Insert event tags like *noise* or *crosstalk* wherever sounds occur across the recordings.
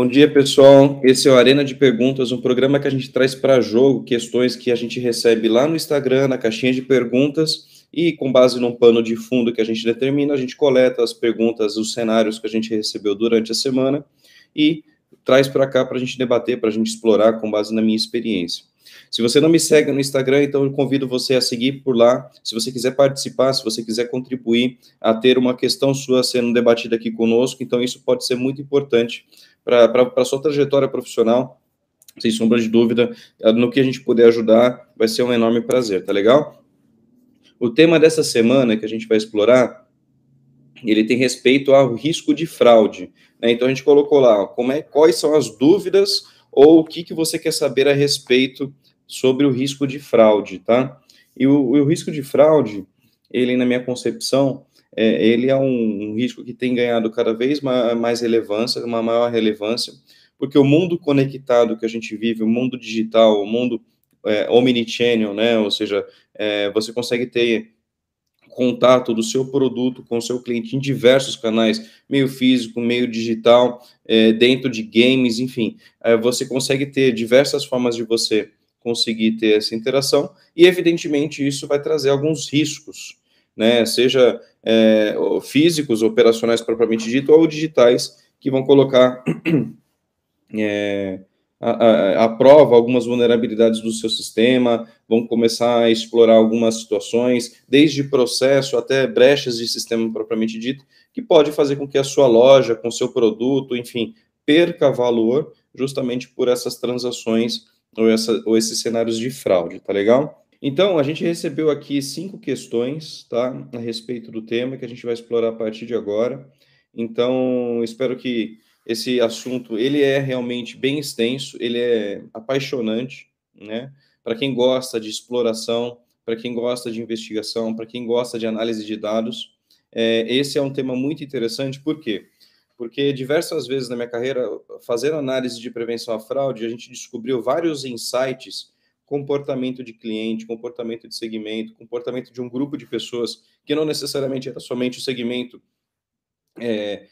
Bom dia, pessoal. Esse é o Arena de Perguntas, um programa que a gente traz para jogo questões que a gente recebe lá no Instagram, na caixinha de perguntas, e com base num pano de fundo que a gente determina, a gente coleta as perguntas, os cenários que a gente recebeu durante a semana e traz para cá para a gente debater, para a gente explorar com base na minha experiência. Se você não me segue no Instagram, então eu convido você a seguir por lá. Se você quiser participar, se você quiser contribuir a ter uma questão sua sendo debatida aqui conosco, então isso pode ser muito importante para a sua trajetória profissional, sem sombra de dúvida, no que a gente puder ajudar, vai ser um enorme prazer, tá legal? O tema dessa semana que a gente vai explorar, ele tem respeito ao risco de fraude. Né? Então a gente colocou lá como é, quais são as dúvidas ou o que, que você quer saber a respeito sobre o risco de fraude, tá? E o, o risco de fraude, ele, na minha concepção, é, ele é um, um, risco que tem ganhado cada vez mais relevância, uma maior relevância, porque o mundo conectado que a gente vive, o mundo digital, o mundo é, omnichannel, né, ou seja, é, você consegue ter contato do seu produto com o seu cliente em diversos canais, meio físico, meio digital, é, dentro de games, enfim, é, você consegue ter diversas formas de você conseguir ter essa interação, e evidentemente isso vai trazer alguns riscos, né, seja é, físicos, operacionais propriamente dito, ou digitais, que vão colocar *clears throat* é, a, prova algumas vulnerabilidades do seu sistema, vão começar a explorar algumas situações, desde processo até brechas de sistema propriamente dito, que pode fazer com que a sua loja, com seu produto, enfim, perca valor justamente por essas transações ou, essa, ou esses cenários de fraude, tá legal? Então, a gente recebeu aqui cinco questões, tá, a respeito do tema que a gente vai explorar a partir de agora. Então, espero que esse assunto, ele é realmente bem extenso, ele é apaixonante, né? Para quem gosta de exploração, para quem gosta de investigação, para quem gosta de análise de dados, é, esse é um tema muito interessante, por quê? Porque diversas vezes na minha carreira, fazendo análise de prevenção à fraude, a gente descobriu vários insights comportamento de cliente, comportamento de segmento, comportamento de um grupo de pessoas, que não necessariamente era somente o segmento é,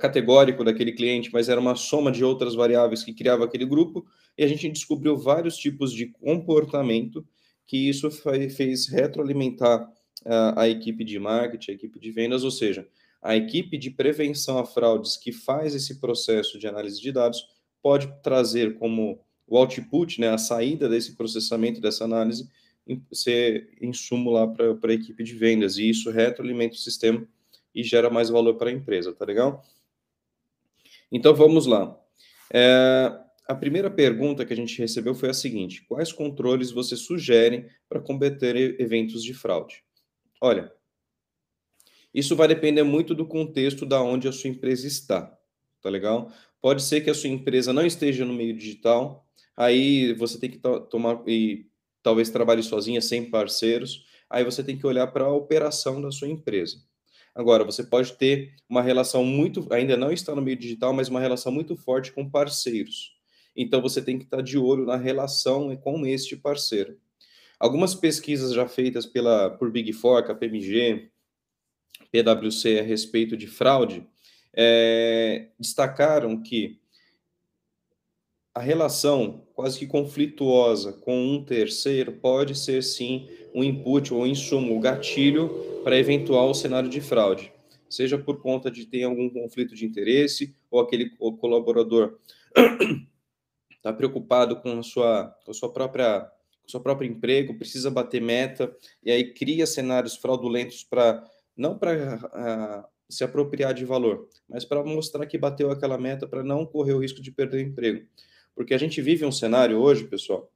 categórico daquele cliente, mas era uma soma de outras variáveis que criava aquele grupo, e a gente descobriu vários tipos de comportamento que isso fez retroalimentar a, a equipe de marketing, a equipe de vendas, ou seja, a equipe de prevenção a fraudes que faz esse processo de análise de dados pode trazer como o output, né, a saída desse processamento, dessa análise, ser insumo lá para a equipe de vendas, e isso retroalimenta o sistema e gera mais valor para a empresa, tá legal? Então vamos lá. É, a primeira pergunta que a gente recebeu foi a seguinte: quais controles você sugere para combater eventos de fraude? Olha, isso vai depender muito do contexto da onde a sua empresa está, tá legal? Pode ser que a sua empresa não esteja no meio digital, aí você tem que tomar e talvez trabalhe sozinha, sem parceiros, aí você tem que olhar para a operação da sua empresa. Agora, você pode ter uma relação muito, ainda não está no meio digital, mas uma relação muito forte com parceiros. Então, você tem que estar de olho na relação com este parceiro. Algumas pesquisas já feitas pela, por Big Four, KPMG, PwC a respeito de fraude, é, destacaram que a relação quase que conflituosa com um terceiro pode ser sim um input ou insumo, o um gatilho para eventual cenário de fraude, seja por conta de ter algum conflito de interesse ou aquele colaborador está *coughs* preocupado com a sua, com a sua própria seu próprio emprego, precisa bater meta e aí cria cenários fraudulentos para não para uh, se apropriar de valor, mas para mostrar que bateu aquela meta para não correr o risco de perder o emprego. Porque a gente vive um cenário hoje, pessoal,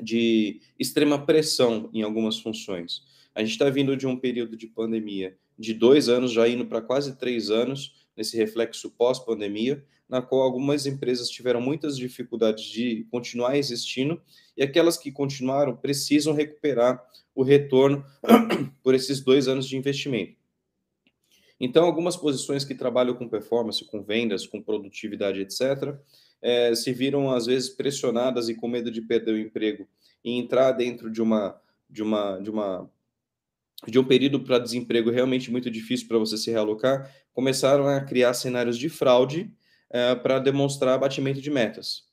de extrema pressão em algumas funções. A gente está vindo de um período de pandemia de dois anos, já indo para quase três anos, nesse reflexo pós-pandemia, na qual algumas empresas tiveram muitas dificuldades de continuar existindo, e aquelas que continuaram precisam recuperar o retorno por esses dois anos de investimento. Então, algumas posições que trabalham com performance, com vendas, com produtividade, etc., é, se viram às vezes pressionadas e com medo de perder o emprego e entrar dentro de uma de uma de uma de um período para desemprego realmente muito difícil para você se realocar, começaram a criar cenários de fraude é, para demonstrar batimento de metas.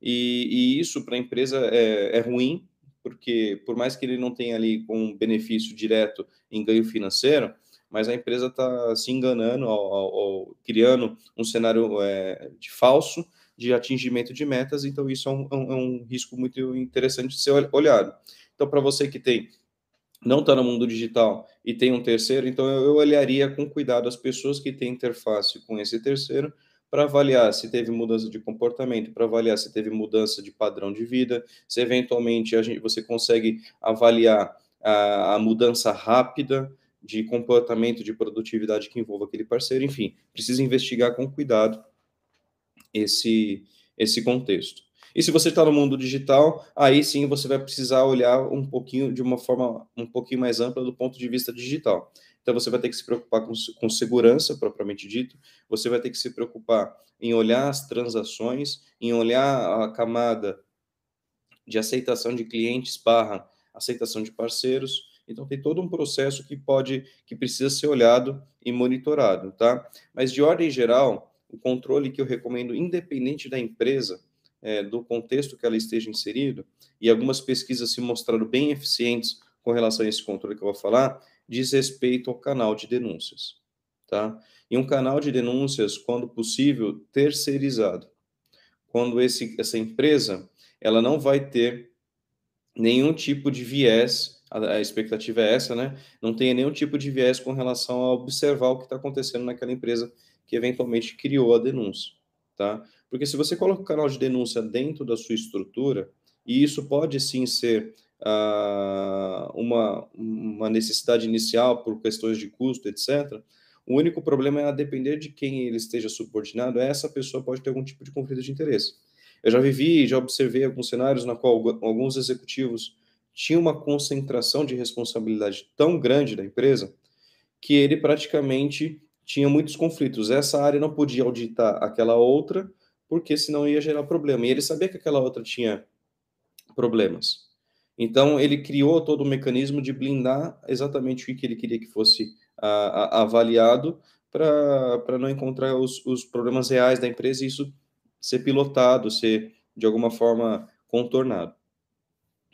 E, e isso para a empresa é, é, ruim, porque por mais que ele não tenha ali um benefício direto em ganho financeiro, mas a empresa está se enganando, ao, ao, ao, criando um cenário é, de falso de atingimento de metas, então isso é um, é é um risco muito interessante de ser olhado. Então, para você que tem não está no mundo digital e tem um terceiro, então eu, eu olharia com cuidado as pessoas que têm interface com esse terceiro para avaliar se teve mudança de comportamento, para avaliar se teve mudança de padrão de vida, se eventualmente a gente, você consegue avaliar a, a mudança rápida de comportamento, de produtividade que envolva aquele parceiro, enfim, precisa investigar com cuidado esse, esse contexto. E se você está no mundo digital, aí sim você vai precisar olhar um pouquinho de uma forma um pouquinho mais ampla do ponto de vista digital. Então você vai ter que se preocupar com, com segurança, propriamente dito, você vai ter que se preocupar em olhar as transações, em olhar a camada de aceitação de clientes barra aceitação de parceiros. Então tem todo um processo que pode, que precisa ser olhado e monitorado, tá? Mas de ordem geral, o controle que eu recomendo, independente da empresa, é, do contexto que ela esteja inserido, e algumas pesquisas se mostraram bem eficientes com relação a esse controle que eu vou falar, diz respeito ao canal de denúncias, tá? E um canal de denúncias, quando possível, terceirizado. Quando esse, essa empresa, ela não vai ter nenhum tipo de viés, a, expectativa é essa, né? Não tenha nenhum tipo de viés com relação a observar o que está acontecendo naquela empresa que eventualmente criou a denúncia, tá? Porque se você coloca o canal de denúncia dentro da sua estrutura, e isso pode sim ser uh, uma, uma necessidade inicial por questões de custo, etc., o único problema é a depender de quem ele esteja subordinado, essa pessoa pode ter algum tipo de conflito de interesse. Eu já vivi, já observei alguns cenários na qual alguns executivos tinham uma concentração de responsabilidade tão grande da empresa que ele praticamente tinha muitos conflitos. Essa área não podia auditar aquela outra, porque senão ia gerar problema. E ele sabia que aquela outra tinha problemas. Então, ele criou todo o mecanismo de blindar exatamente o que ele queria que fosse a, a, avaliado para não encontrar os, os problemas reais da empresa e isso ser pilotado, ser de alguma forma contornado.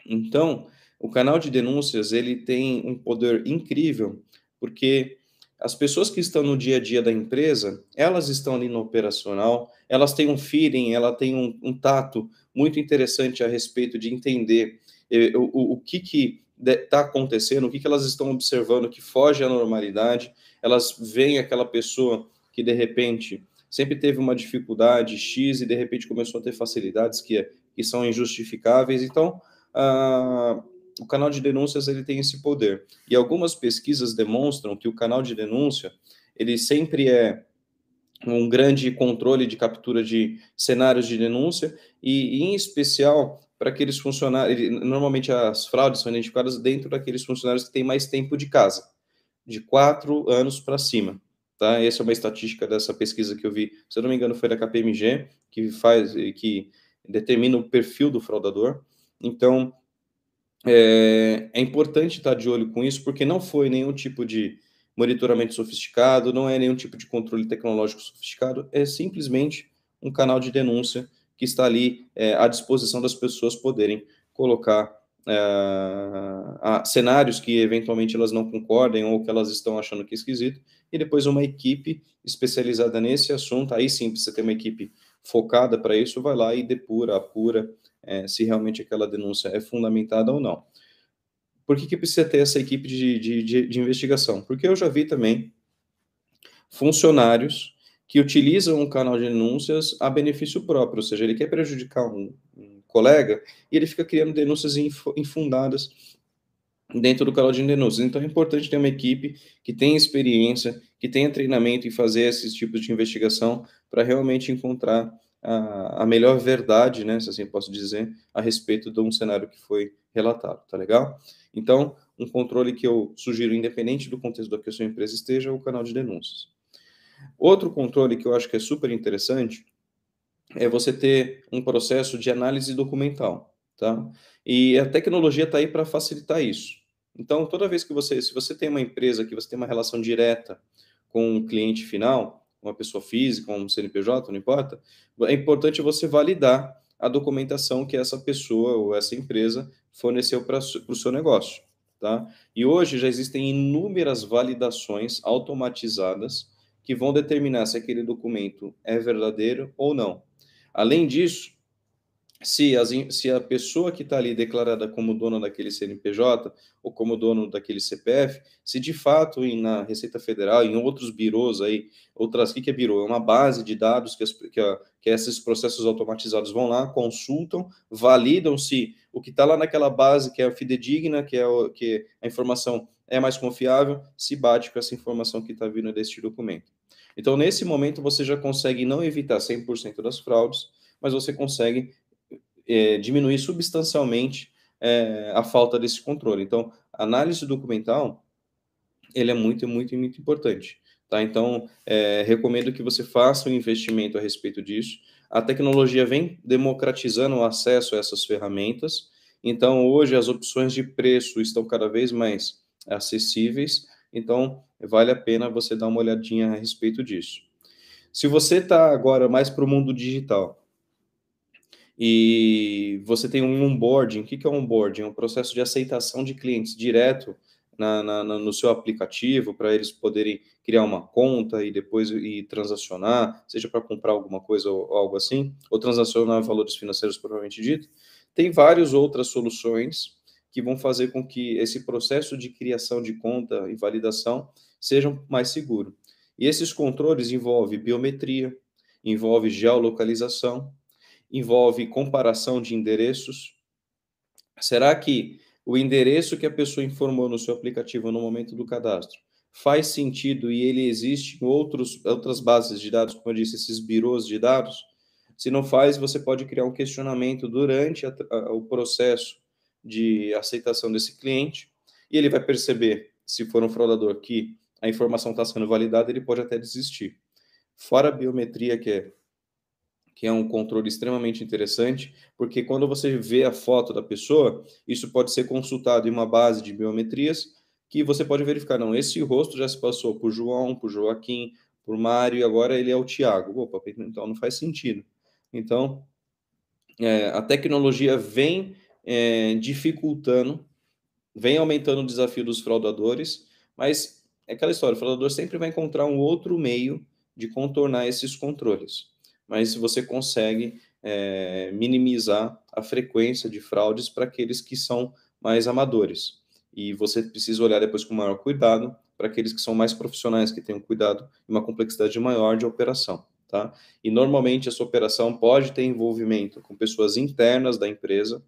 Então, o canal de denúncias ele tem um poder incrível, porque as pessoas que estão no dia a dia da empresa, elas estão ali no operacional, elas têm um feeling, ela tem um, um tato muito interessante a respeito de entender eh, o, o, o, que que está acontecendo, o que, que elas estão observando que foge à normalidade, elas veem aquela pessoa que de repente sempre teve uma dificuldade X e de repente começou a ter facilidades que, que são injustificáveis, então... O canal de denúncias ele tem esse poder. E algumas pesquisas demonstram que o canal de denúncia ele sempre é um grande controle de captura de cenários de denúncia e, em especial para aqueles funcionários. Normalmente as fraudes são identificadas dentro daqueles funcionários que têm mais tempo de casa, de quatro anos para cima. Tá? Essa é uma estatística dessa pesquisa que eu vi, se eu não me engano, foi da KPMG, que faz, que determina o perfil do fraudador. Então, é, é importante estar de olho com isso, porque não foi nenhum tipo de monitoramento sofisticado, não é nenhum tipo de controle tecnológico sofisticado, é simplesmente um canal de denúncia que está ali é, à disposição das pessoas poderem colocar é, cenários que eventualmente elas não concordem ou que elas estão achando que é esquisito, e depois uma equipe especializada nesse assunto, aí sim, você tem uma equipe focada para isso, vai lá e depura, apura é, se realmente aquela denúncia é fundamentada ou não. Por que, que precisa ter essa equipe de, de, de, de investigação? Porque eu já vi também funcionários que utilizam um canal de denúncias a benefício próprio, ou seja, ele quer prejudicar um, um colega e ele fica criando denúncias infundadas dentro do canal de denúncias. Então é importante ter uma equipe que tenha experiência, que tenha treinamento em fazer esses tipos de investigação para realmente encontrar a, a melhor verdade, né, se assim posso dizer, a respeito de um cenário que foi relatado, tá legal? Então, um controle que eu sugiro, independente do contexto da que a sua empresa esteja, é o canal de denúncias. Outro controle que eu acho que é super interessante é você ter um processo de análise documental, tá? E a tecnologia está aí para facilitar isso. Então, toda vez que você, se você tem uma empresa que você tem uma relação direta com o cliente final, uma pessoa física, um CNPJ, não importa, é importante você validar a documentação que essa pessoa ou essa empresa forneceu para o seu negócio. Tá? E hoje já existem inúmeras validações automatizadas que vão determinar se aquele documento é verdadeiro ou não. Além disso, se, as, se a pessoa que está ali declarada como dona daquele CNPJ ou como dono daquele CPF, se de fato na Receita Federal, em outros birôs aí, outras, o que, que é birô? É uma base de dados que, as, que, a, que esses processos automatizados vão lá, consultam, validam se o que está lá naquela base que é fidedigna, que, é o, que a informação é mais confiável, se bate com essa informação que está vindo deste documento. Então, nesse momento, você já consegue não evitar 100% das fraudes, mas você consegue é, diminuir substancialmente é, a falta desse controle. Então, análise documental, ele é muito, muito, muito importante. Tá? Então, é, recomendo que você faça um investimento a respeito disso. A tecnologia vem democratizando o acesso a essas ferramentas. Então, hoje, as opções de preço estão cada vez mais acessíveis. Então, vale a pena você dar uma olhadinha a respeito disso. Se você está agora mais para o mundo digital, e você tem um onboarding. O que é um onboarding? É um processo de aceitação de clientes direto na, na, no seu aplicativo para eles poderem criar uma conta e depois ir transacionar, seja para comprar alguma coisa ou, ou, algo assim, ou transacionar valores financeiros propriamente dito. Tem várias outras soluções que vão fazer com que esse processo de criação de conta e validação seja mais seguro. E esses controles envolvem biometria, envolve geolocalização, envolve comparação de endereços. Será que o endereço que a pessoa informou no seu aplicativo no momento do cadastro faz sentido e ele existe em outros, outras bases de dados, como eu disse, esses birôs de dados? Se não faz, você pode criar um questionamento durante a, a, o processo de aceitação desse cliente e ele vai perceber, se for um fraudador, que a informação está sendo validada, ele pode até desistir. Fora a biometria, que é que é um controle extremamente interessante, porque quando você vê a foto da pessoa, isso pode ser consultado em uma base de biometrias que você pode verificar, não, esse rosto já se passou por João, por Joaquim, por Mário, e agora ele é o Tiago. Opa, então não faz sentido. Então, é, a tecnologia vem é, dificultando, vem aumentando o desafio dos fraudadores, mas é aquela história, o fraudador sempre vai encontrar um outro meio de contornar esses controles mas você consegue é, minimizar a frequência de fraudes para aqueles que são mais amadores. E você precisa olhar depois com maior cuidado para aqueles que são mais profissionais, que têm um cuidado e uma complexidade maior de operação. Tá? E normalmente essa operação pode ter envolvimento com pessoas internas da empresa.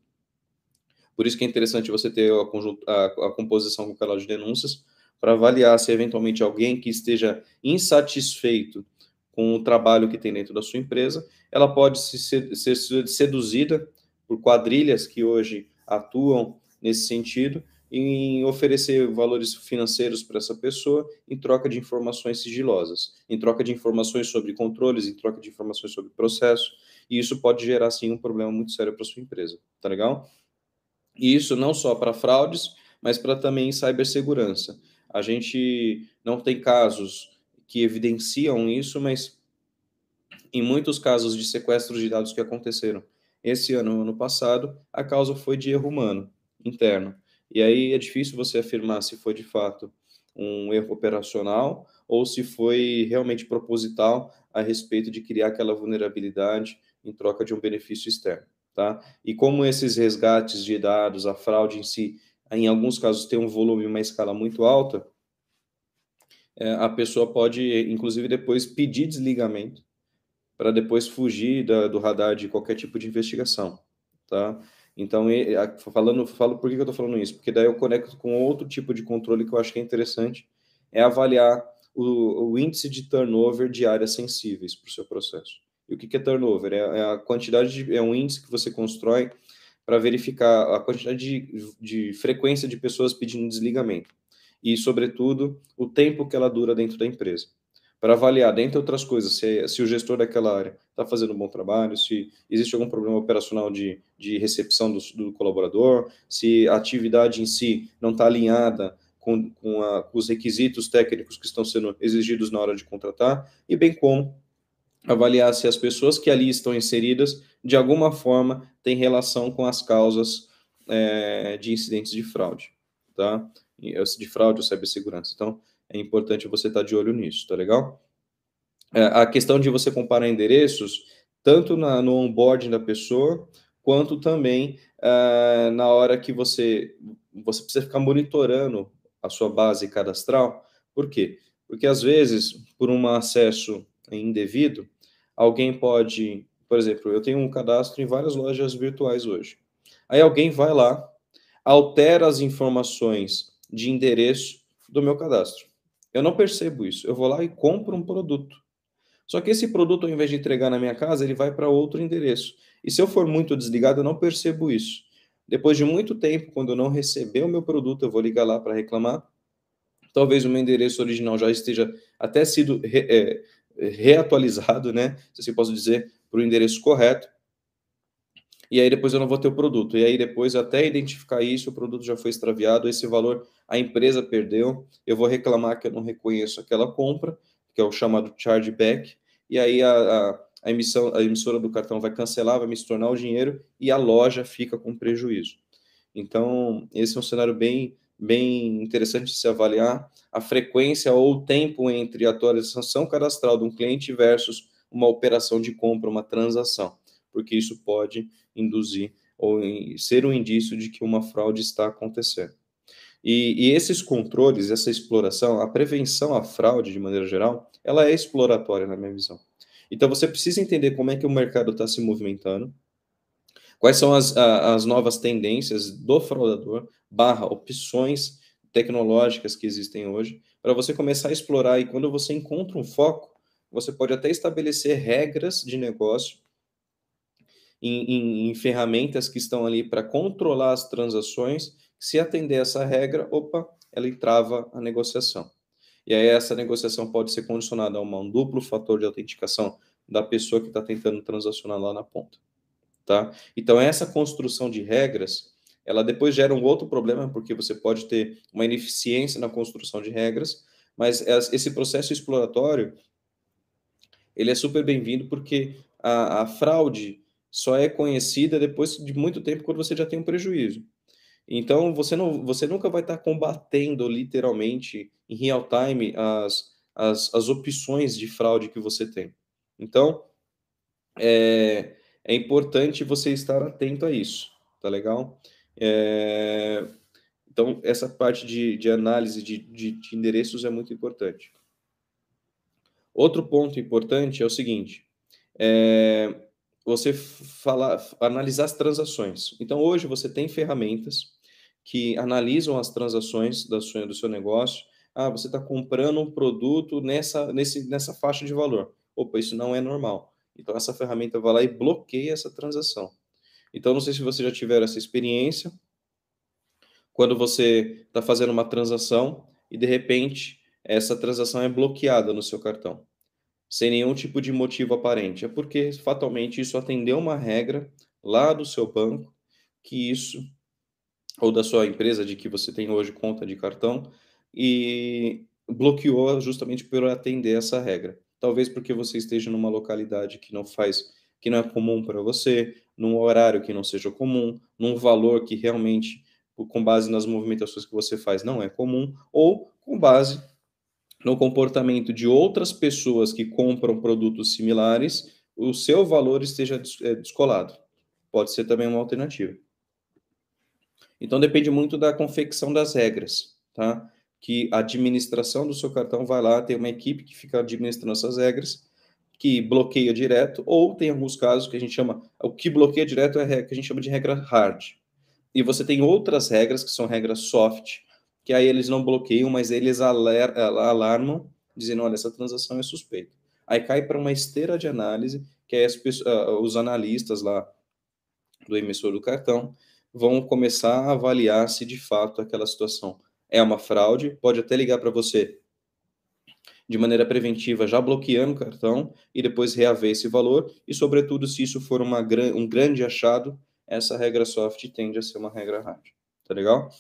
Por isso que é interessante você ter a, a, a composição com o canal de denúncias para avaliar se eventualmente alguém que esteja insatisfeito com o trabalho que tem dentro da sua empresa, ela pode ser, ser seduzida por quadrilhas que hoje atuam nesse sentido em oferecer valores financeiros para essa pessoa em troca de informações sigilosas, em troca de informações sobre controles, em troca de informações sobre processo, e isso pode gerar sim um problema muito sério para sua empresa, tá legal? E isso não só para fraudes, mas para também cibersegurança. A gente não tem casos que evidenciam isso, mas em muitos casos de sequestros de dados que aconteceram esse ano, ano passado, a causa foi de erro humano interno. E aí é difícil você afirmar se foi de fato um erro operacional ou se foi realmente proposital a respeito de criar aquela vulnerabilidade em troca de um benefício externo, tá? E como esses resgates de dados, a fraude em si, em alguns casos tem um volume, uma escala muito alta, a pessoa pode, inclusive, depois pedir desligamento para depois fugir da, do radar de qualquer tipo de investigação, tá? Então, falando, falo por que eu estou falando isso? Porque daí eu conecto com outro tipo de controle que eu acho que é interessante, é avaliar o, o índice de turnover de áreas sensíveis para o seu processo. E o que, que é turnover? É, é, a quantidade de, é um índice que você constrói para verificar a quantidade de, de frequência de pessoas pedindo desligamento e, sobretudo, o tempo que ela dura dentro da empresa. Para avaliar, dentre outras coisas, se, se o gestor daquela área está fazendo um bom trabalho, se existe algum problema operacional de, de recepção do, do colaborador, se a atividade em si não está alinhada com, com, a, com os requisitos técnicos que estão sendo exigidos na hora de contratar, e bem como avaliar se as pessoas que ali estão inseridas, de alguma forma, têm relação com as causas é, de incidentes de fraude, tá? De fraude ou cibersegurança. Então, é importante você estar de olho nisso, tá legal? É, a questão de você comparar endereços, tanto na, no onboarding da pessoa, quanto também uh, na hora que você, você precisa ficar monitorando a sua base cadastral. Por quê? Porque às vezes, por um acesso indevido, alguém pode, por exemplo, eu tenho um cadastro em várias lojas virtuais hoje. Aí alguém vai lá, altera as informações de endereço do meu cadastro. Eu não percebo isso. Eu vou lá e compro um produto. Só que esse produto, ao invés de entregar na minha casa, ele vai para outro endereço. E se eu for muito desligado, eu não percebo isso. Depois de muito tempo, quando eu não receber o meu produto, eu vou ligar lá para reclamar. Talvez o meu endereço original já esteja até sido re, é, reatualizado, né? Se assim posso dizer, para o endereço correto. E aí depois eu não vou ter o produto. E aí depois, até identificar isso, o produto já foi extraviado, esse valor a empresa perdeu. Eu vou reclamar que eu não reconheço aquela compra, que é o chamado chargeback. E aí a, a a, emissão, a emissora do cartão vai cancelar, vai me tornar o dinheiro e a loja fica com prejuízo. Então, esse é um cenário bem, bem interessante de se avaliar a frequência ou o tempo entre a atualização cadastral de um cliente versus uma operação de compra, uma transação, porque isso pode induzir ou ser um indício de que uma fraude está acontecendo. E, e, esses controles, essa exploração, a prevenção à fraude, de maneira geral, ela é exploratória, na minha visão. Então você precisa entender como é que o mercado está se movimentando, quais são as, as novas tendências do fraudador, barra opções tecnológicas que existem hoje, para você começar a explorar e quando você encontra um foco, você pode até estabelecer regras de negócio em, em, em ferramentas que estão ali para controlar as transações. Se atender essa regra, opa, ela entrava a negociação. E aí essa negociação pode ser condicionada a um duplo fator de autenticação da pessoa que está tentando transacionar lá na ponta, tá? Então essa construção de regras, ela depois gera um outro problema, porque você pode ter uma ineficiência na construção de regras, mas esse processo exploratório, ele é super bem-vindo porque a, a fraude só é conhecida depois de muito tempo quando você já tem um prejuízo. Então, você, não, você nunca vai estar combatendo literalmente em real time as, as, as opções de fraude que você tem. Então, é, é importante você estar atento a isso, tá legal? É, então, essa parte de, de análise de, de, de endereços é muito importante. Outro ponto importante é o seguinte: é, você falar, analisar as transações. Então, hoje você tem ferramentas que analisam as transações da sua, do seu negócio. Ah, você está comprando um produto nessa, nesse, nessa faixa de valor. Opa, isso não é normal. Então, essa ferramenta vai lá e bloqueia essa transação. Então, não sei se você já tiver essa experiência, quando você está fazendo uma transação e, de repente, essa transação é bloqueada no seu cartão, sem nenhum tipo de motivo aparente. É porque, fatalmente, isso atendeu uma regra lá do seu banco, que isso ou da sua empresa de que você tem hoje conta de cartão e bloqueou justamente por atender essa regra. Talvez porque você esteja numa localidade que não faz, que não é comum para você, num horário que não seja comum, num valor que realmente, com base nas movimentações que você faz, não é comum, ou com base no comportamento de outras pessoas que compram produtos similares, o seu valor esteja é, descolado. Pode ser também uma alternativa. Então depende muito da confecção das regras, tá? Que a administração do seu cartão vai lá, tem uma equipe que fica administrando essas regras, que bloqueia direto, ou tem alguns casos que a gente chama, o que bloqueia direto é a que a gente chama de regra hard. E você tem outras regras que são regras soft, que aí eles não bloqueiam, mas eles alarmam, dizendo, olha, essa transação é suspeita. Aí cai para uma esteira de análise, que é as, uh, os analistas lá do emissor do cartão, vão começar a avaliar se de fato aquela situação é uma fraude, pode até ligar para você de maneira preventiva, já bloqueando o cartão e depois reaver esse valor, e sobretudo se isso for uma, um grande achado, essa regra soft tende a ser uma regra hard, tá legal?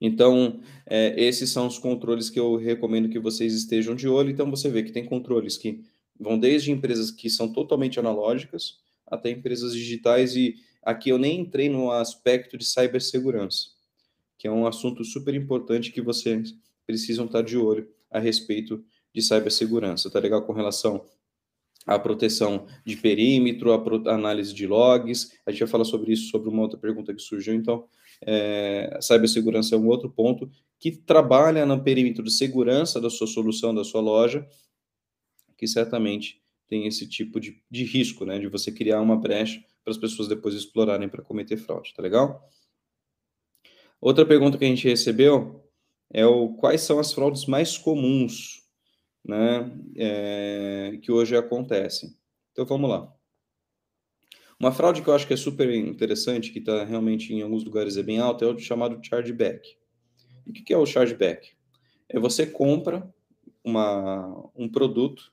Então, é, esses são os controles que eu recomendo que vocês estejam de olho. Então, você vê que tem controles que vão desde empresas que são totalmente analógicas até empresas digitais. E aqui eu nem entrei no aspecto de cibersegurança, que é um assunto super importante que vocês precisam estar de olho a respeito de cibersegurança. Tá legal com relação à proteção de perímetro, a análise de logs. A gente vai falar sobre isso, sobre uma outra pergunta que surgiu. Então, é, cibersegurança é um outro ponto que trabalha no perímetro de segurança da sua solução, da sua loja, que certamente tem esse tipo de, de risco, né, de você criar uma brecha para as pessoas depois explorarem para cometer fraude, tá legal? Outra pergunta que a gente recebeu é o quais são as fraudes mais comuns, né, é, que hoje acontecem. Então vamos lá. Uma fraude que eu acho que é super interessante, que está realmente em alguns lugares é bem alta, é o chamado chargeback. E o que é o chargeback? É você compra uma, um produto,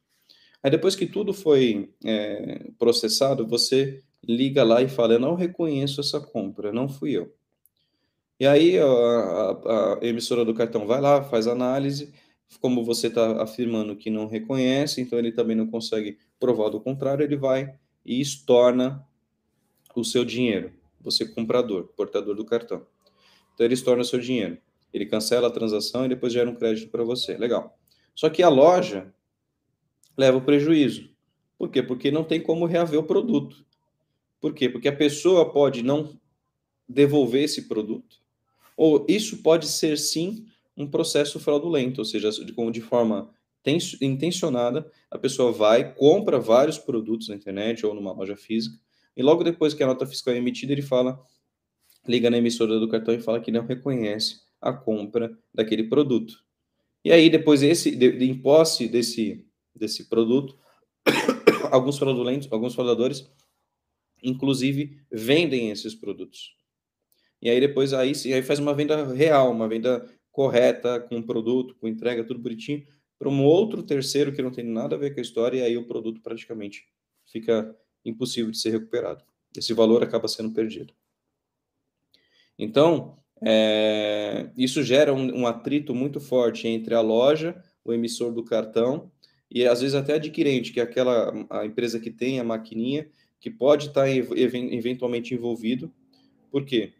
aí depois que tudo foi é, processado, você liga lá e fala: Eu não reconheço essa compra, não fui eu. E aí a, a, a emissora do cartão vai lá, faz análise, como você está afirmando que não reconhece, então ele também não consegue provar do contrário, ele vai e estorna o seu dinheiro, você comprador, portador do cartão. Então ele estorna o seu dinheiro. Ele cancela a transação e depois gera um crédito para você. Legal. Só que a loja leva o prejuízo. Por quê? Porque não tem como reaver o produto. Por quê? Porque a pessoa pode não devolver esse produto. Ou isso pode ser sim um processo fraudulento, ou seja, de, forma intencionada, a pessoa vai, compra vários produtos na internet ou numa loja física, e logo depois que a nota fiscal é emitida, ele fala, liga na emissora do cartão e fala que não reconhece a compra daquele produto. E aí, depois esse, de, de, em posse desse, desse produto, *coughs* alguns fraudulentos, alguns fraudadores, inclusive, vendem esses produtos. E aí depois aí, aí faz uma venda real, uma venda correta, com produto, com entrega, tudo bonitinho, para um outro terceiro que não tem nada a ver com a história, e aí o produto praticamente fica impossível de ser recuperado. Esse valor acaba sendo perdido. Então, é, isso gera um, um, atrito muito forte entre a loja, o emissor do cartão e às vezes até adquirente, que é aquela a empresa que tem a maquininha, que pode estar eventualmente envolvido. Por quê?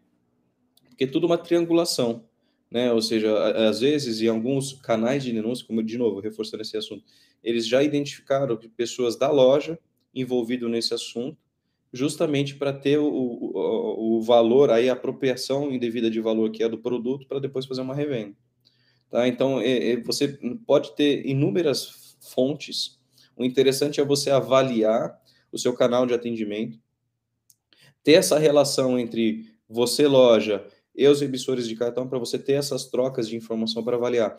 Porque é tudo uma triangulação. Né? Ou seja, às vezes, em alguns canais de denúncia, como de novo, reforçando esse assunto, eles já identificaram pessoas da loja envolvido nesse assunto, justamente para ter o, o, o, valor, aí, a apropriação indevida de valor que é do produto, para depois fazer uma revenda. Tá? Então, é, é, você pode ter inúmeras fontes. O interessante é você avaliar o seu canal de atendimento, ter essa relação entre você, loja, e os emissores de cartão, para você ter essas trocas de informação para avaliar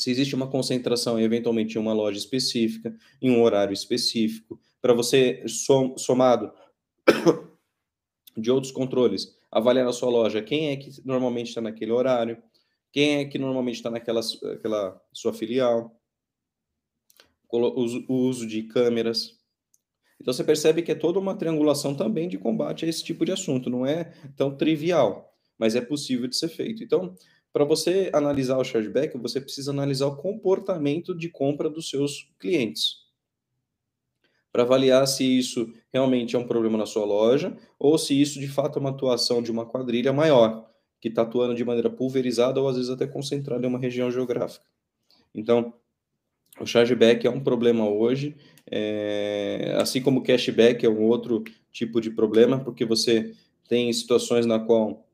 se existe uma concentração eventualmente em uma loja específica, em um horário específico, para você som, somado *coughs* de outros controles, avaliar na sua loja quem é que normalmente está naquele horário, quem é que normalmente está naquela aquela sua filial, o uso de câmeras. Então você percebe que é toda uma triangulação também de combate a esse tipo de assunto, não é tão trivial, mas é possível de ser feito. Então, para você analisar o chargeback, você precisa analisar o comportamento de compra dos seus clientes. Para avaliar se isso realmente é um problema na sua loja ou se isso de fato é uma atuação de uma quadrilha maior, que está atuando de maneira pulverizada ou às vezes até concentrada em uma região geográfica. Então, o chargeback é um problema hoje, é, assim como o cashback é um outro tipo de problema, porque você tem situações na qual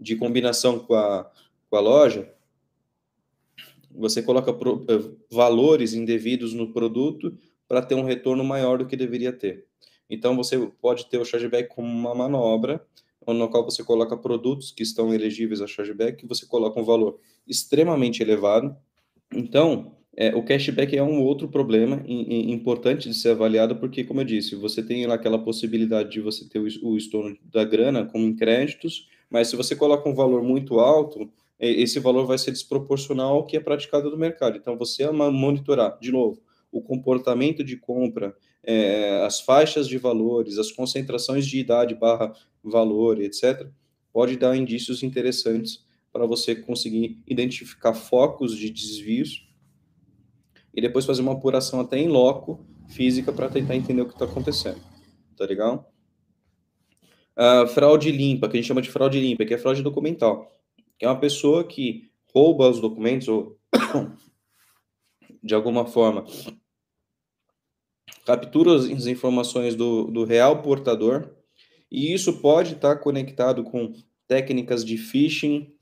de combinação com a, com a loja, você coloca pro, eh, valores indevidos no produto para ter um retorno maior do que deveria ter. Então, você pode ter o chargeback como uma manobra, no qual você coloca produtos que estão elegíveis a chargeback, você coloca um valor extremamente elevado. Então, é, o cashback é um outro problema importante de ser avaliado, porque, como eu disse, você tem lá aquela possibilidade de você ter o, o estorno da grana como em créditos, mas se você coloca um valor muito alto, esse valor vai ser desproporcional ao que é praticado no mercado. Então, você monitorar, de novo, o comportamento de compra, é, as faixas de valores, as concentrações de idade barra valor, etc., pode dar indícios interessantes para você conseguir identificar focos de desvios e depois fazer uma apuração até em loco física para tentar entender o que está acontecendo. Tá legal? Uh, fraude limpa, que a gente chama de fraude limpa, que é fraude documental, que é uma pessoa que rouba os documentos ou *coughs* de alguma forma captura as informações do, do real portador e isso pode estar conectado com técnicas de phishing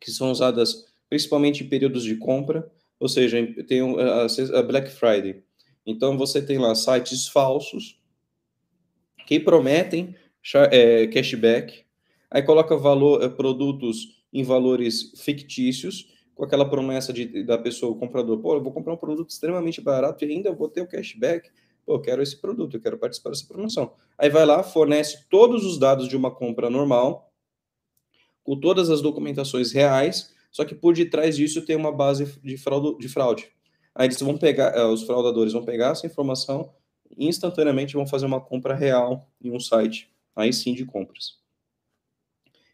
que são usadas principalmente em períodos de compra, ou seja, tem a Black Friday. Então você tem lá sites falsos que prometem é, cashback, aí coloca valor, é, produtos em valores fictícios, com aquela promessa de, da pessoa, o comprador, pô, eu vou comprar um produto extremamente barato e ainda vou ter o cashback, pô, eu quero esse produto, eu quero participar dessa promoção. Aí vai lá, fornece todos os dados de uma compra normal, com todas as documentações reais, só que por detrás disso tem uma base de fraude. De fraude. Aí eles vão pegar, eh, os fraudadores vão pegar essa informação e instantaneamente vão fazer uma compra real em um site, aí sim de compras.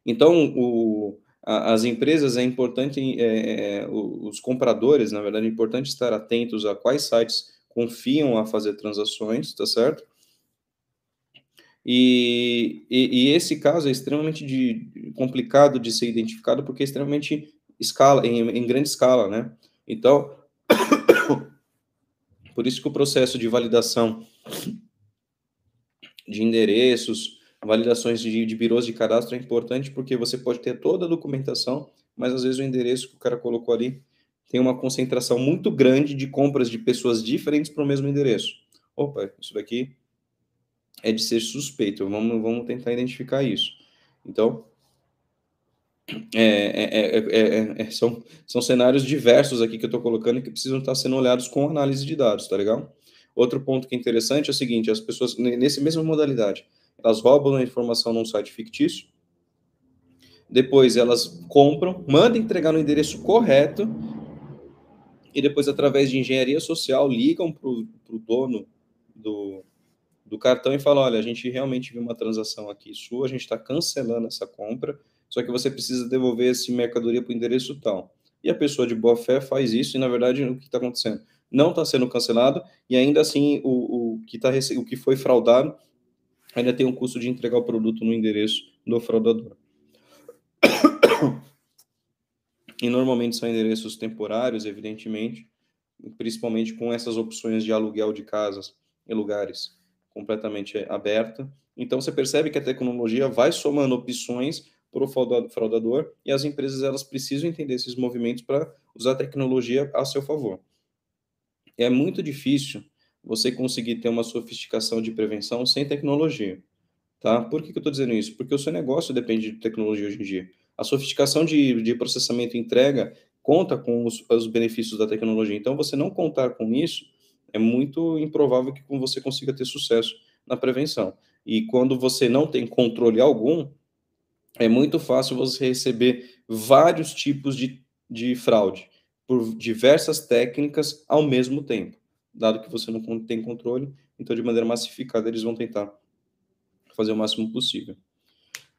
Então, o, a, as empresas é importante, é, os compradores, na verdade, é importante estar atentos a quais sites confiam a fazer transações, tá certo? E, e, e, esse caso é extremamente de, complicado de ser identificado porque é extremamente escala, em, em grande escala, né? Então, *coughs* por isso que o processo de validação de endereços, validações de, de birôs de cadastro é importante porque você pode ter toda a documentação, mas às vezes o endereço que o cara colocou ali tem uma concentração muito grande de compras de pessoas diferentes para o mesmo endereço. Opa, isso daqui é de ser suspeito. Vamos, vamos tentar identificar isso. Então, é, é, é, são, são cenários diversos aqui que eu estou colocando que precisam estar sendo olhados com análise de dados, tá legal? Outro ponto que é interessante é o seguinte: as pessoas, nessa mesma modalidade, elas roubam a informação num site fictício, depois elas compram, mandam entregar no endereço correto, e depois, através de engenharia social, ligam para o dono do, do cartão e fala: olha, a gente realmente viu uma transação aqui sua, a gente está cancelando essa compra, só que você precisa devolver esse mercadoria para o endereço tal. E a pessoa de boa fé faz isso, e na verdade o que está acontecendo? Não está sendo cancelado, e ainda assim o, o, que tá, o que foi fraudado ainda tem um custo de entregar o produto no endereço do fraudador. E normalmente são endereços temporários, evidentemente, principalmente com essas opções de aluguel de casas em lugares completamente aberta. Então você percebe que a tecnologia vai somando opções para o fraudador e as empresas elas precisam entender esses movimentos para usar a tecnologia a seu favor. É muito difícil você conseguir ter uma sofisticação de prevenção sem tecnologia, tá? Por que, que eu estou dizendo isso? Porque o seu negócio depende de tecnologia hoje em dia. A sofisticação de, de processamento e entrega conta com os, os benefícios da tecnologia. Então, você não contar com isso é muito improvável que você consiga ter sucesso na prevenção. E quando você não tem controle algum, é muito fácil você receber vários tipos de, de fraude por diversas técnicas ao mesmo tempo. Dado que você não tem controle, então de maneira massificada eles vão tentar fazer o máximo possível.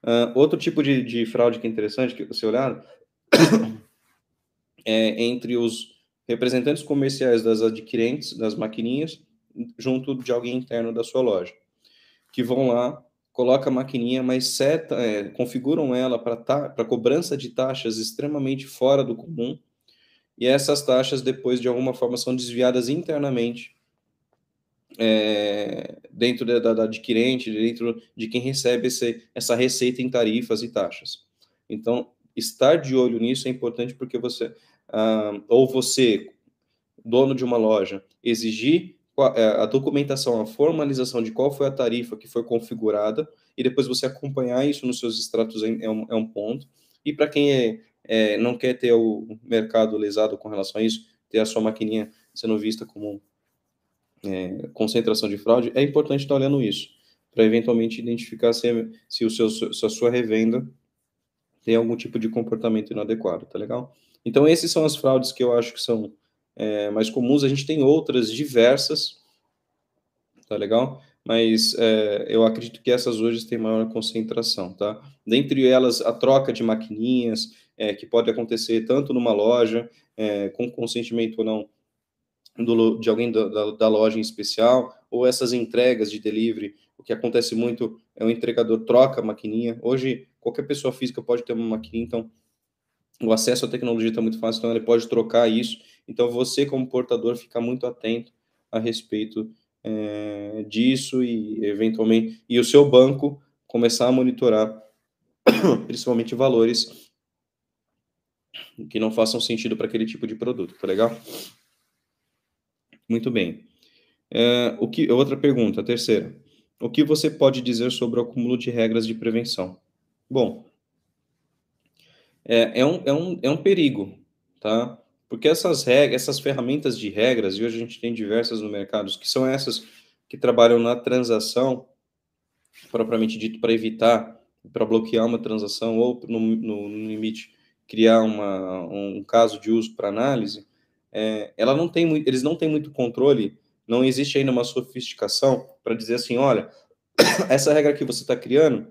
Uh, outro tipo de, de, fraude que é interessante que você olhar *coughs* é entre os representantes comerciais das adquirentes, das maquininhas, junto de alguém interno da sua loja, que vão lá, coloca a maquininha, mas seta, é, configuram ela para cobrança de taxas extremamente fora do comum, e essas taxas depois de alguma forma são desviadas internamente é, dentro da, da, adquirente, dentro de quem recebe esse, essa receita em tarifas e taxas. Então, estar de olho nisso é importante porque você uh, ou você, dono de uma loja, exigir é, a documentação, a formalização de qual foi a tarifa que foi configurada, e depois você acompanhar isso nos seus extratos é um, é um ponto. E para quem é, é, não quer ter o mercado lesado com relação a isso, ter a sua maquininha sendo vista como é, concentração de fraude, é importante estar olhando isso, para eventualmente identificar se, se, o seu, se a sua revenda tem algum tipo de comportamento inadequado, tá legal? Então, esses são as fraudes que eu acho que são é, mais comuns. A gente tem outras diversas, tá legal? mas é, eu acredito que essas hoje têm maior concentração, tá? Dentre elas, a troca de maquininhas, é, que pode acontecer tanto numa loja, é, com consentimento ou não do, de alguém da, da, da, loja em especial, ou essas entregas de delivery, o que acontece muito é o entregador troca a maquininha. Hoje, qualquer pessoa física pode ter uma maquininha, então o acesso à tecnologia está muito fácil, então ele pode trocar isso. Então você, como portador, fica muito atento a respeito é, disso e, eventualmente, e o seu banco começar a monitorar, *coughs* principalmente valores que não façam sentido para aquele tipo de produto, tá legal? Muito bem. É, o que, outra pergunta, a terceira. O que você pode dizer sobre o acúmulo de regras de prevenção? Bom, é, é, um, é, um, é um perigo, tá? Porque essas regras, essas ferramentas de regras, e hoje a gente tem diversas no mercado, que são essas que trabalham na transação, propriamente dito, para evitar, para bloquear uma transação, ou no, no, no limite, criar uma, um caso de uso para análise, é, ela não tem muito, eles não têm muito controle, não existe ainda uma sofisticação para dizer assim, olha, *coughs* essa regra que você está criando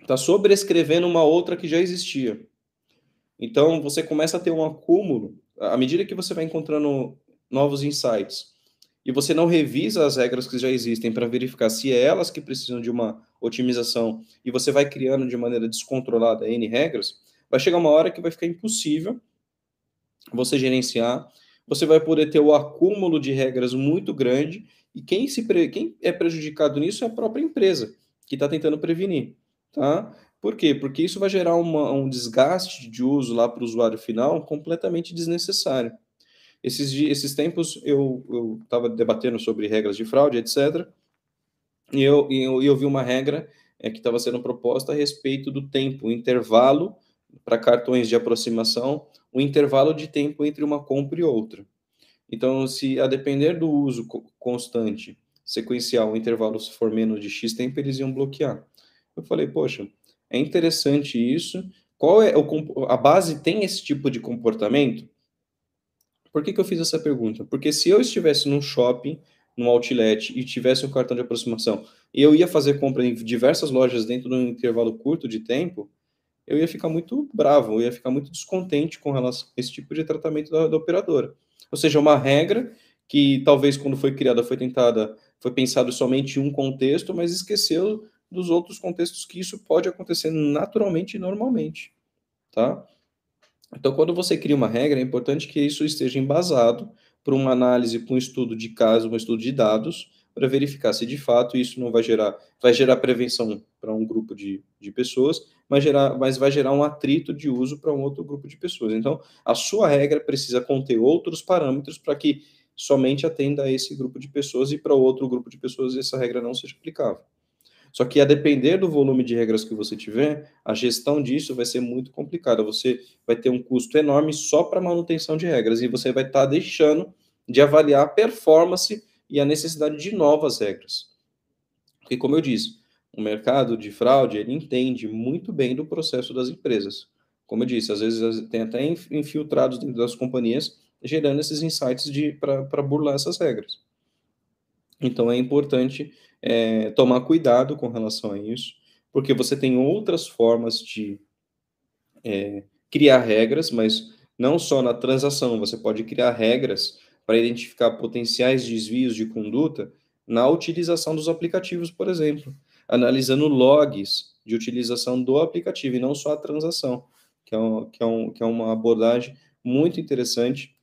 está sobrescrevendo uma outra que já existia. Então você começa a ter um acúmulo à medida que você vai encontrando novos insights e você não revisa as regras que já existem para verificar se é elas que precisam de uma otimização e você vai criando de maneira descontrolada N regras, vai chegar uma hora que vai ficar impossível você gerenciar, você vai poder ter o acúmulo de regras muito grande e quem, se pre... quem é prejudicado nisso é a própria empresa que está tentando prevenir, tá? Por quê? Porque isso vai gerar uma, um desgaste de uso lá para o usuário final completamente desnecessário. Esses, esses tempos eu estava debatendo sobre regras de fraude, etc. E eu, eu, eu vi uma regra é, que estava sendo proposta a respeito do tempo, intervalo para cartões de aproximação, o intervalo de tempo entre uma compra e outra. Então, se a depender do uso constante, sequencial, o intervalo se for menos de X tempo, eles iam bloquear. Eu falei, poxa, é interessante isso. Qual é o, a base tem esse tipo de comportamento? Por que, que eu fiz essa pergunta? Porque se eu estivesse num shopping, num outlet e tivesse um cartão de aproximação, e eu ia fazer compra em diversas lojas dentro de um intervalo curto de tempo, eu ia ficar muito bravo, eu ia ficar muito descontente com relação a esse tipo de tratamento da, da operadora. Ou seja, uma regra que talvez quando foi criada foi tentada, foi pensado somente em um contexto, mas esqueceu dos outros contextos que isso pode acontecer naturalmente e normalmente, tá? Então, quando você cria uma regra, é importante que isso esteja embasado por uma análise, por um estudo de caso, um estudo de dados, para verificar se de fato isso não vai gerar, vai gerar prevenção para um grupo de, de pessoas, mas, gerar, mas vai gerar um atrito de uso para um outro grupo de pessoas. Então, a sua regra precisa conter outros parâmetros para que somente atenda a esse grupo de pessoas e para outro grupo de pessoas essa regra não seja aplicável. Só que a depender do volume de regras que você tiver, a gestão disso vai ser muito complicada. Você vai ter um custo enorme só para manutenção de regras e você vai estar tá deixando de avaliar a performance e a necessidade de novas regras. Porque, como eu disse, o mercado de fraude ele entende muito bem do processo das empresas. Como eu disse, às vezes tem até infiltrados dentro das companhias gerando esses insights para burlar essas regras. Então é importante é, tomar cuidado com relação a isso, porque você tem outras formas de é, criar regras, mas não só na transação, você pode criar regras para identificar potenciais desvios de conduta na utilização dos aplicativos, por exemplo, analisando logs de utilização do aplicativo e não só a transação, que é, um, que é, um, que é uma abordagem muito interessante.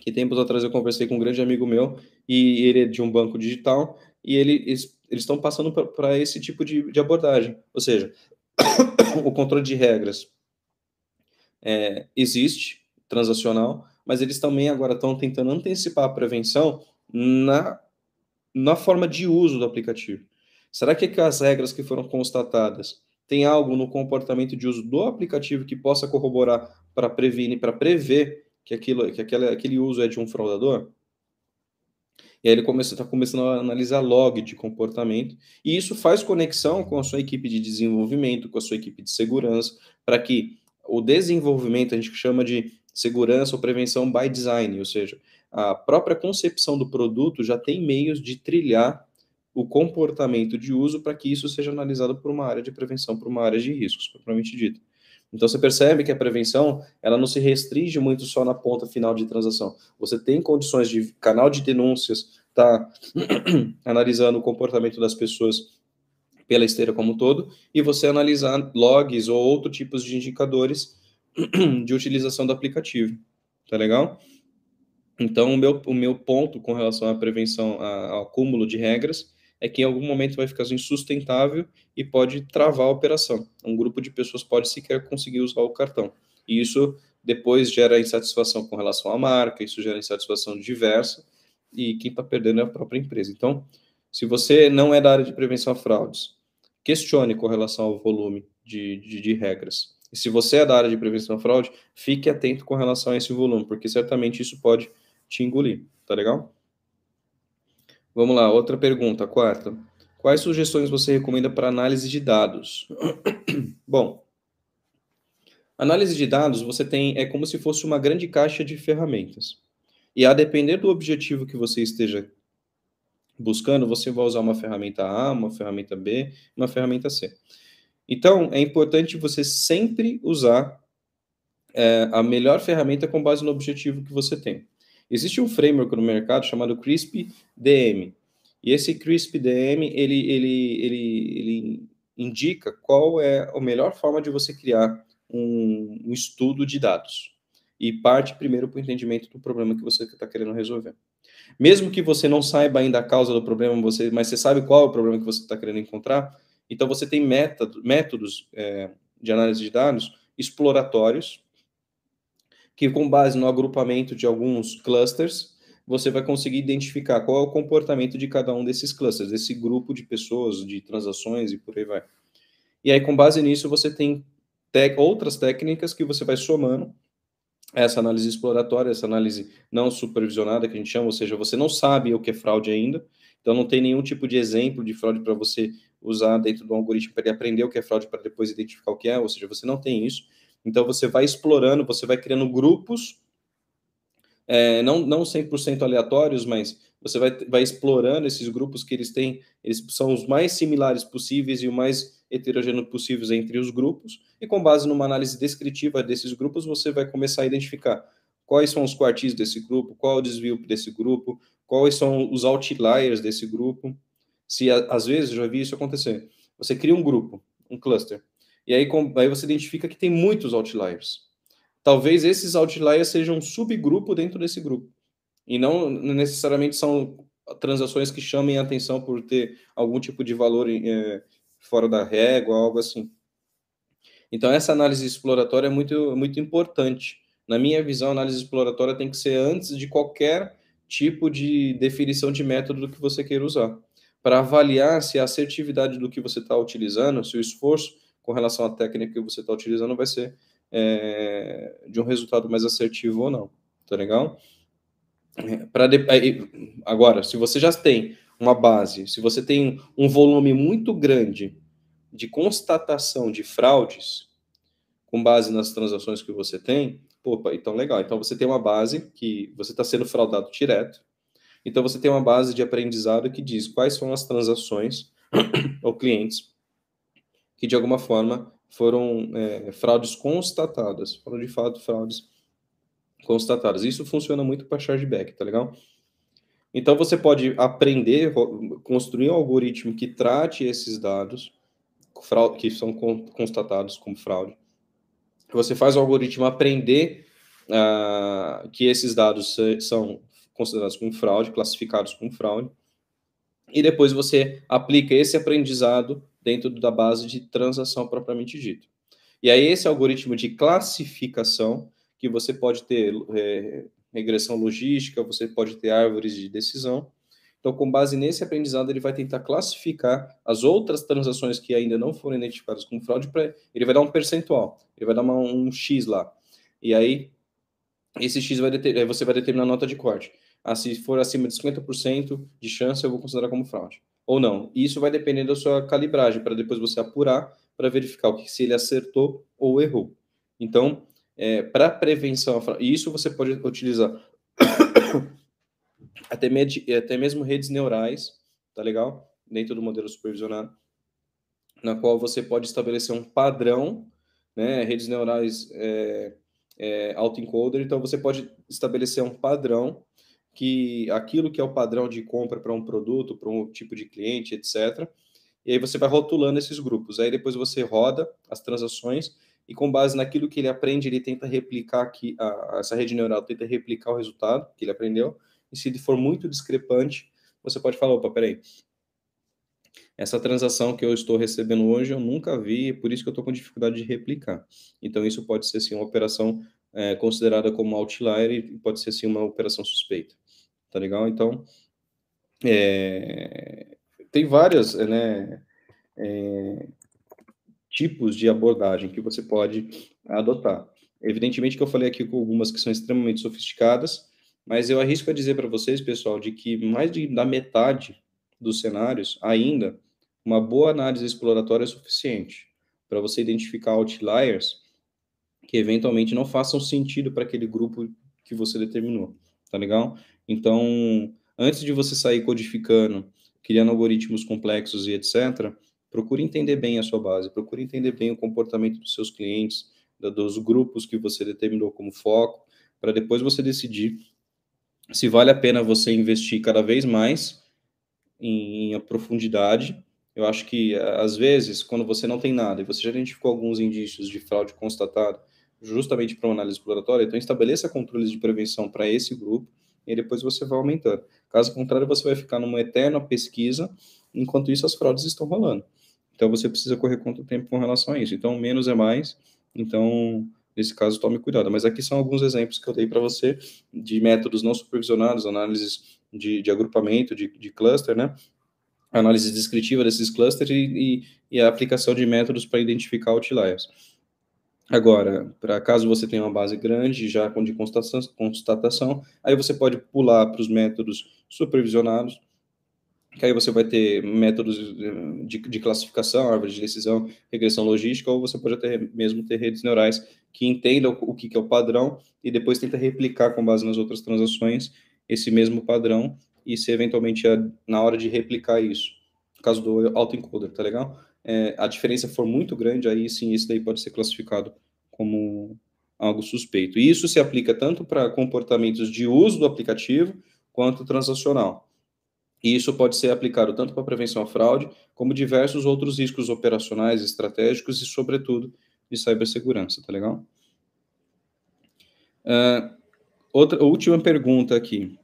Que tempos atrás eu conversei com um grande amigo meu e ele é de um banco digital e ele, eles estão passando para esse tipo de, de abordagem. Ou seja, *coughs* o controle de regras é, existe, transacional, mas eles também agora estão tentando antecipar a prevenção na, na forma de uso do aplicativo. Será que as regras que foram constatadas tem algo no comportamento de uso do aplicativo que possa corroborar para prevenir, para prever que, aquilo, que aquele, aquele uso é de um fraudador? E aí ele está começando a analisar log de comportamento, e isso faz conexão com a sua equipe de desenvolvimento, com a sua equipe de segurança, para que o desenvolvimento, a gente chama de segurança ou prevenção by design, ou seja, a própria concepção do produto já tem meios de trilhar o comportamento de uso para que isso seja analisado por uma área de prevenção, por uma área de riscos, propriamente dito. Então você percebe que a prevenção, ela não se restringe muito só na ponta final de transação. Você tem condições de canal de denúncias, tá *clears throat* analisando o comportamento das pessoas pela esteira como um todo, e você analisar logs ou outros tipos de indicadores *clears throat* de utilização do aplicativo. Tá legal? Então, o meu, o meu ponto com relação à prevenção, ao acúmulo de regras, é que em algum momento vai ficar insustentável e pode travar a operação. Um grupo de pessoas pode sequer conseguir usar o cartão. E isso depois gera insatisfação com relação à marca, isso gera insatisfação diversa, e quem está perdendo é a própria empresa. Então, se você não é da área de prevenção a fraudes, questione com relação ao volume de, de, de regras. E se você é da área de prevenção a fraude, fique atento com relação a esse volume, porque certamente isso pode te engolir, tá legal? Vamos lá, outra pergunta, quarta. Quais sugestões você recomenda para análise de dados? *clears throat* Bom, análise de dados você tem é como se fosse uma grande caixa de ferramentas. E a depender do objetivo que você esteja buscando, você vai usar uma ferramenta A, uma ferramenta B, uma ferramenta C. Então, é importante você sempre usar é, a melhor ferramenta com base no objetivo que você tem. Existe um framework no mercado chamado CRISP DM. E esse CRISP DM, ele, ele, ele, ele indica qual é a melhor forma de você criar um, um estudo de dados. E parte primeiro para o entendimento do problema que você está querendo resolver. Mesmo que você não saiba ainda a causa do problema, você, mas você sabe qual é o problema que você está querendo encontrar, então você tem método, métodos é, de análise de dados exploratórios que com base no agrupamento de alguns clusters, você vai conseguir identificar qual é o comportamento de cada um desses clusters, desse grupo de pessoas, de transações e por aí vai. E aí, com base nisso, você tem outras técnicas que você vai somando essa análise exploratória, essa análise não supervisionada, que a gente chama, ou seja, você não sabe o que é fraude ainda, então não tem nenhum tipo de exemplo de fraude para você usar dentro do algoritmo para ele aprender o que é fraude para depois identificar o que é, ou seja, você não tem isso. Então você vai explorando, você vai criando grupos, é, não, não 100% aleatórios, mas você vai, vai explorando esses grupos que eles têm, eles são os mais similares possíveis e o mais heterogêneo possíveis entre os grupos, e com base numa análise descritiva desses grupos, você vai começar a identificar quais são os quartis desse grupo, qual o desvio desse grupo, quais são os outliers desse grupo. Se às vezes já vi isso acontecer. Você cria um grupo, um cluster, e aí, com, aí você identifica que tem muitos outliers. Talvez esses outliers sejam um subgrupo dentro desse grupo. E não necessariamente são transações que chamem a atenção por ter algum tipo de valor é, fora da régua, algo assim. Então, essa análise exploratória é muito, muito importante. Na minha visão, a análise exploratória tem que ser antes de qualquer tipo de definição de método do que você queira usar, para avaliar se a assertividade do que você está utilizando, se o esforço com relação à técnica que você está utilizando vai ser é, de um resultado mais assertivo ou não. Tá legal? Para agora, se você já tem uma base, se você tem um volume muito grande de constatação de fraudes com base nas transações que você tem, opa, então legal. Então você tem uma base que você está sendo fraudado direto. Então você tem uma base de aprendizado que diz quais são as transações *coughs* ou clientes que de alguma forma foram é, fraudes constatadas, foram de fato fraudes constatadas. Isso funciona muito para chargeback, tá legal? Então você pode aprender, construir um algoritmo que trate esses dados que são constatados como fraude. Você faz o algoritmo aprender uh, que esses dados são considerados como fraude, classificados como fraude, e depois você aplica esse aprendizado dentro da base de transação propriamente dito. E aí, esse algoritmo de classificação, que você pode ter é, regressão logística, você pode ter árvores de decisão. Então, com base nesse aprendizado, ele vai tentar classificar as outras transações que ainda não foram identificadas como fraude, pra, ele vai dar um percentual, ele vai dar uma, um X lá. E aí, esse X vai você vai determinar a nota de corte. Ah, se for acima de 50% de chance, eu vou considerar como fraude ou não. Isso vai depender da sua calibragem, para depois você apurar para verificar o que se ele acertou ou errou. Então, é, para prevenção, e isso você pode utilizar *coughs* até, até mesmo redes neurais, tá legal? dentro do modelo supervisionado, na qual você pode estabelecer um padrão, né, redes neurais é, é, autoencoder, então você pode estabelecer um padrão que aquilo que é o padrão de compra para um produto, para um tipo de cliente, etc. E aí você vai rotulando esses grupos. Aí depois você roda as transações e com base naquilo que ele aprende, ele tenta replicar aqui, a, essa rede neural tenta replicar o resultado que ele aprendeu. E se for muito discrepante, você pode falar, opa, peraí, essa transação que eu estou recebendo hoje eu nunca vi, por isso que eu estou com dificuldade de replicar. Então, isso pode ser, sim, uma operação é, considerada como outlier e pode ser, sim, uma operação suspeita. Tá legal? Então, é, tem várias, né, é, tipos de abordagem que você pode adotar. Evidentemente que eu falei aqui com algumas que são extremamente sofisticadas, mas eu arrisco a dizer para vocês, pessoal, de que mais de, da metade dos cenários, ainda, uma boa análise exploratória é suficiente para você identificar outliers que eventualmente não façam sentido para aquele grupo que você determinou, tá legal? Então, antes de você sair codificando, criando algoritmos complexos e etc., procure entender bem a sua base, procure entender bem o comportamento dos seus clientes, dos grupos que você determinou como foco, para depois você decidir se vale a pena você investir cada vez mais em, profundidade. Eu acho que, às vezes, quando você não tem nada e você já identificou alguns indícios de fraude constatado, justamente para uma análise exploratória, então estabeleça controles de prevenção para esse grupo e depois você vai aumentando. Caso contrário, você vai ficar numa eterna pesquisa, enquanto isso as fraudes estão rolando. Então você precisa correr contra o tempo com relação a isso. Então, menos é mais. Então, nesse caso, tome cuidado. Mas aqui são alguns exemplos que eu dei para você de métodos não supervisionados, análises de, de agrupamento, de, de cluster, né? Análise descritiva desses clusters e, e, e a aplicação de métodos para identificar outliers. Agora, para caso você tenha uma base grande, já com de constatação, constatação aí você pode pular para os métodos supervisionados, que aí você vai ter métodos eh, de, de, classificação, árvore de decisão, regressão logística, ou você pode até mesmo ter redes neurais que entendam o, que, que é o padrão e depois tenta replicar com base nas outras transações esse mesmo padrão e se eventualmente na hora de replicar isso, no caso do autoencoder, tá legal? É, a diferença for muito grande, aí sim, isso daí pode ser classificado como algo suspeito. E isso se aplica tanto para comportamentos de uso do aplicativo quanto transacional. E isso pode ser aplicado tanto para prevenção à fraude, como diversos outros riscos operacionais, estratégicos e, sobretudo, de cibersegurança, tá legal? Uh, outra última pergunta aqui.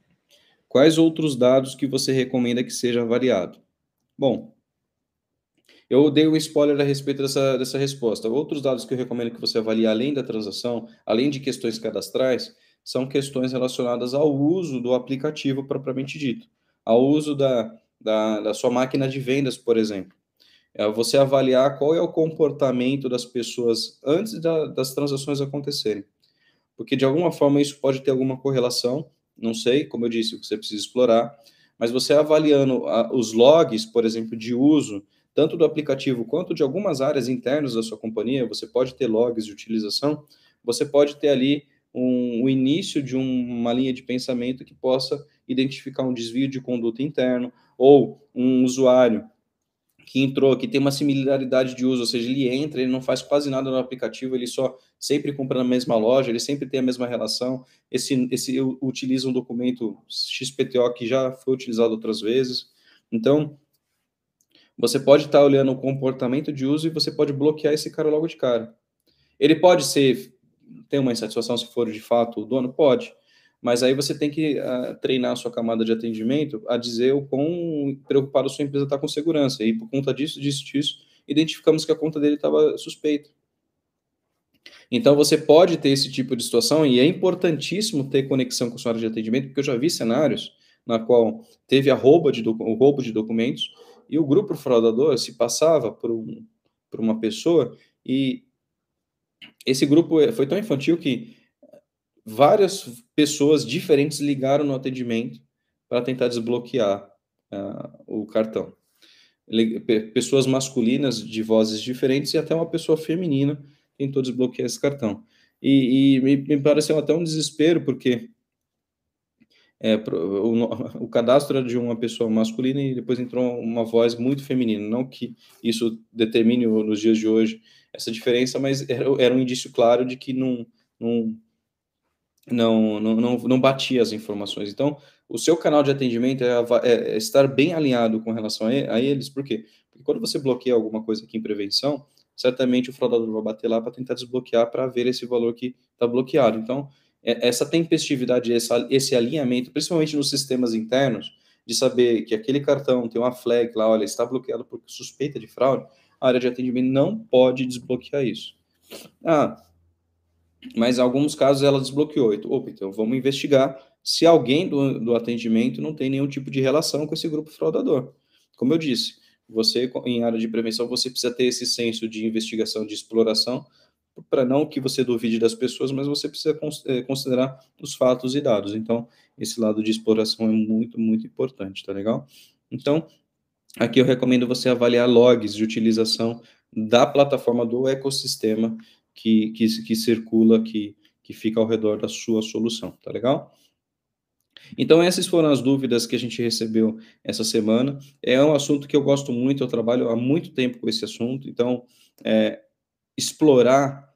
Quais outros dados que você recomenda que seja avaliado? Bom, eu dei um spoiler a respeito dessa, dessa resposta. Outros dados que eu recomendo que você avalie além da transação, além de questões cadastrais, são questões relacionadas ao uso do aplicativo propriamente dito ao uso da, da, da sua máquina de vendas, por exemplo. É você avaliar qual é o comportamento das pessoas antes da, das transações acontecerem. Porque, de alguma forma, isso pode ter alguma correlação, não sei, como eu disse, você precisa explorar, mas você avaliando a, os logs, por exemplo, de uso, tanto do aplicativo quanto de algumas áreas internas da sua companhia, você pode ter logs de utilização, você pode ter ali um, o início de um, uma linha de pensamento que possa identificar um desvio de conduta interno, ou um usuário que entrou, que tem uma similaridade de uso, ou seja, ele entra, ele não faz quase nada no aplicativo, ele só sempre compra na mesma loja, ele sempre tem a mesma relação, esse, esse utiliza um documento XPTO que já foi utilizado outras vezes. Então, você pode estar olhando o comportamento de uso e você pode bloquear esse cara logo de cara. Ele pode ser ter uma insatisfação se for de fato o dono? Pode. Mas aí você tem que uh, treinar a sua camada de atendimento a dizer o quão preocupado a sua empresa está com segurança. E por conta disso, disso, disso, identificamos que a conta dele estava suspeita. Então você pode ter esse tipo de situação e é importantíssimo ter conexão com sua área de atendimento, porque eu já vi cenários na qual teve a rouba de o roubo de documentos e o grupo fraudador se passava por, um, por uma pessoa e esse grupo foi tão infantil que várias pessoas diferentes ligaram no atendimento para tentar desbloquear uh, o cartão. Pessoas masculinas de vozes diferentes e até uma pessoa feminina tentou desbloquear esse cartão. E, e me, me pareceu até um desespero, porque é, o, *laughs* o, cadastro era de uma pessoa masculina e depois entrou uma voz muito feminina. Não que isso determine nos dias de hoje essa diferença, mas era, era um indício claro de que não, não, não, não, não, batia as informações. Então, o seu canal de atendimento é, é, é estar bem alinhado com relação a, a eles, por quê? Porque quando você bloqueia alguma coisa aqui em prevenção, certamente o fraudador vai bater lá para tentar desbloquear para ver esse valor que está bloqueado. Então, essa tempestividade, essa, esse alinhamento, principalmente nos sistemas internos, de saber que aquele cartão tem uma flag lá, olha, está bloqueado por suspeita de fraude, a área de atendimento não pode desbloquear isso. Ah, mas em alguns casos ela desbloqueou. Então, opa, então vamos investigar se alguém do, do atendimento não tem nenhum tipo de relação com esse grupo fraudador. Como eu disse, você em área de prevenção você precisa ter esse senso de investigação, de exploração, para não que você duvide das pessoas, mas você precisa eh, considerar os fatos e dados. Então, esse lado de exploração é muito, muito importante, tá legal? Então, aqui eu recomendo você avaliar logs de utilização da plataforma do ecossistema que, que, que circula, que, que fica ao redor da sua solução, tá legal? Então, essas foram as dúvidas que a gente recebeu essa semana. É um assunto que eu gosto muito, eu trabalho há muito tempo com esse assunto, então, é, explorar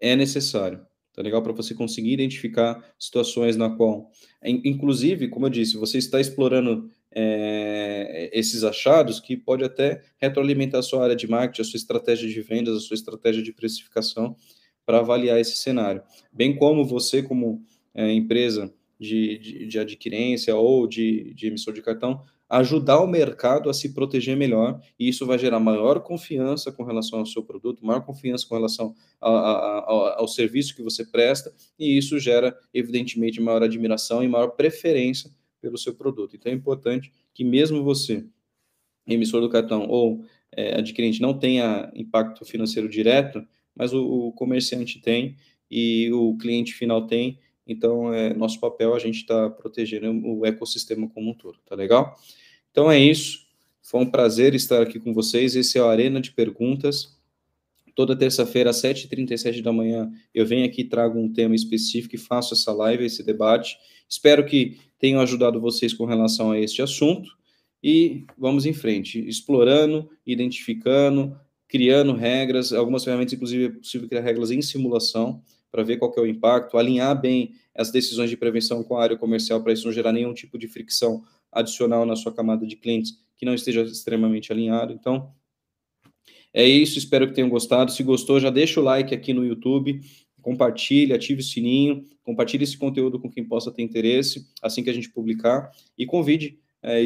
é necessário. Tá legal? Para você conseguir identificar situações na qual, inclusive, como eu disse, você está explorando é, esses achados que pode até retroalimentar a sua área de marketing, a sua estratégia de vendas, a sua estratégia de precificação para avaliar esse cenário. Bem como você, como é, empresa de, de, de, adquirência ou de, de emissor de cartão, ajudar o mercado a se proteger melhor, e isso vai gerar maior confiança com relação ao seu produto, maior confiança com relação a, a, a, ao serviço que você presta, e isso gera, evidentemente, maior admiração e maior preferência pelo seu produto. Então é importante que mesmo você, emissor do cartão ou é, adquirente, não tenha impacto financeiro direto, mas o, o comerciante tem e o cliente final tem, então, é nosso papel a gente está protegendo o ecossistema como um todo, tá legal? Então é isso. Foi um prazer estar aqui com vocês. Esse é o Arena de Perguntas. Toda terça-feira, às 7h37 da manhã, eu venho aqui, trago um tema específico e faço essa live, esse debate. Espero que tenham ajudado vocês com relação a este assunto. E vamos em frente, explorando, identificando, criando regras. Algumas ferramentas, inclusive, é possível criar regras em simulação para ver qual é o impacto, alinhar bem as decisões de prevenção com a área comercial para isso não gerar nenhum tipo de fricção adicional na sua camada de clientes que não esteja extremamente alinhado. Então, é isso, espero que tenham gostado. Se gostou, já deixa o like aqui no YouTube, compartilhe, ative o sininho, compartilhe esse conteúdo com quem possa ter interesse assim que a gente publicar e convide é,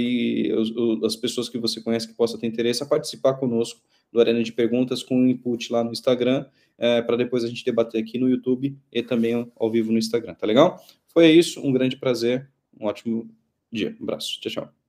as pessoas que você conhece que possa ter interesse a participar conosco do Arena de Perguntas com um input lá no Instagram é, para depois a gente debater aqui no YouTube e também ao vivo no Instagram, tá legal? Foi isso, um grande prazer, um ótimo dia. Um abraço. Tchau, tchau.